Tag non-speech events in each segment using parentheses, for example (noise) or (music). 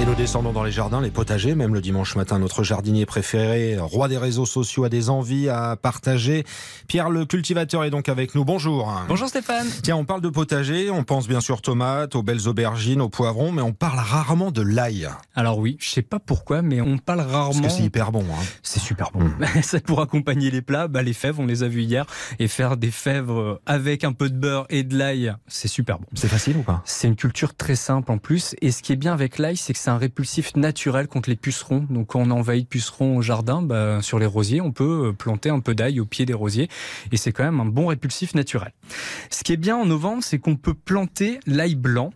Et nous descendons dans les jardins, les potagers, même le dimanche matin, notre jardinier préféré, roi des réseaux sociaux, a des envies à partager. Pierre le cultivateur est donc avec nous. Bonjour. Bonjour Stéphane. Tiens, on parle de potager, on pense bien sûr tomates, aux belles aubergines, aux poivrons, mais on parle rarement de l'ail. Alors oui, je sais pas pourquoi, mais on parle rarement. Parce que c'est hyper bon. Hein. C'est super bon. (laughs) Mmh. Ça pour accompagner les plats, bah, les fèves, on les a vues hier, et faire des fèves avec un peu de beurre et de l'ail, c'est super bon. C'est facile ou pas? C'est une culture très simple en plus, et ce qui est bien avec l'ail, c'est que un répulsif naturel contre les pucerons. Donc quand on envahit pucerons au jardin, bah, sur les rosiers, on peut euh, planter un peu d'ail au pied des rosiers et c'est quand même un bon répulsif naturel. Ce qui est bien en novembre, c'est qu'on peut planter l'ail blanc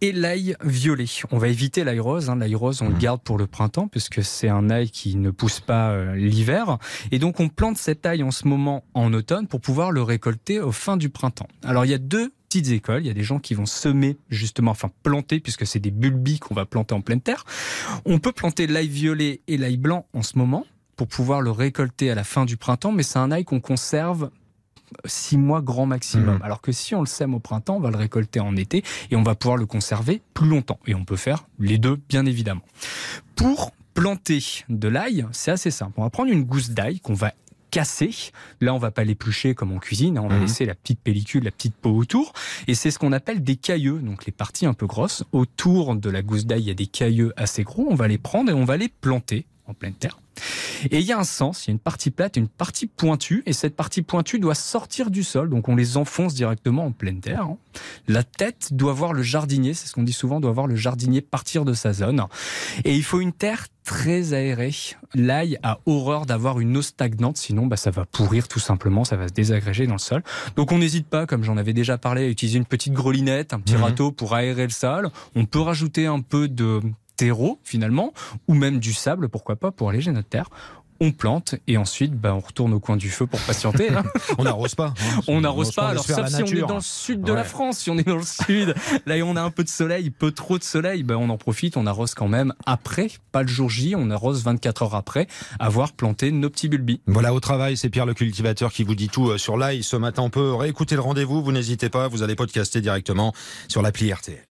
et l'ail violet. On va éviter l'ail rose. Hein. L'ail rose, on le garde pour le printemps puisque c'est un ail qui ne pousse pas euh, l'hiver. Et donc, on plante cet ail en ce moment en automne pour pouvoir le récolter au fin du printemps. Alors, il y a deux écoles. Il y a des gens qui vont semer, justement, enfin planter, puisque c'est des bulbis qu'on va planter en pleine terre. On peut planter l'ail violet et l'ail blanc en ce moment pour pouvoir le récolter à la fin du printemps, mais c'est un ail qu'on conserve six mois grand maximum. Mmh. Alors que si on le sème au printemps, on va le récolter en été et on va pouvoir le conserver plus longtemps. Et on peut faire les deux, bien évidemment. Pour planter de l'ail, c'est assez simple. On va prendre une gousse d'ail qu'on va cassé. Là, on va pas l'éplucher comme en cuisine, hein. on va mhm. laisser la petite pellicule, la petite peau autour. Et c'est ce qu'on appelle des cailleux, donc les parties un peu grosses. Autour de la gousse d'ail, il y a des cailleux assez gros. On va les prendre et on va les planter en pleine terre. Et il y a un sens, il y a une partie plate et une partie pointue, et cette partie pointue doit sortir du sol, donc on les enfonce directement en pleine terre. Hein. La tête doit voir le jardinier, c'est ce qu'on dit souvent, doit voir le jardinier partir de sa zone. Et il faut une terre très aérée. L'ail a horreur d'avoir une eau stagnante, sinon bah, ça va pourrir tout simplement, ça va se désagréger dans le sol. Donc on n'hésite pas, comme j'en avais déjà parlé, à utiliser une petite grelinette, un petit mhm. râteau pour aérer le sol. On peut rajouter un peu de terreau finalement, ou même du sable, pourquoi pas, pour alléger notre terre on plante et ensuite bah, on retourne au coin du feu pour patienter. Hein. (laughs) on n'arrose pas. Hein. (laughs) On n'arrose pas. Alors sauf si on est dans le sud de la France, si on est dans le sud, (laughs) là on a un peu de soleil, peu trop de soleil, bah, on en profite, on arrose quand même après, pas le jour J, on arrose 24 heures après avoir planté nos petits bulbis. Voilà au travail, c'est Pierre le cultivateur qui vous dit tout euh, sur l'ail. Ce matin on peut réécouter le rendez-vous, vous n'hésitez pas, vous allez podcaster directement sur l'appli RT.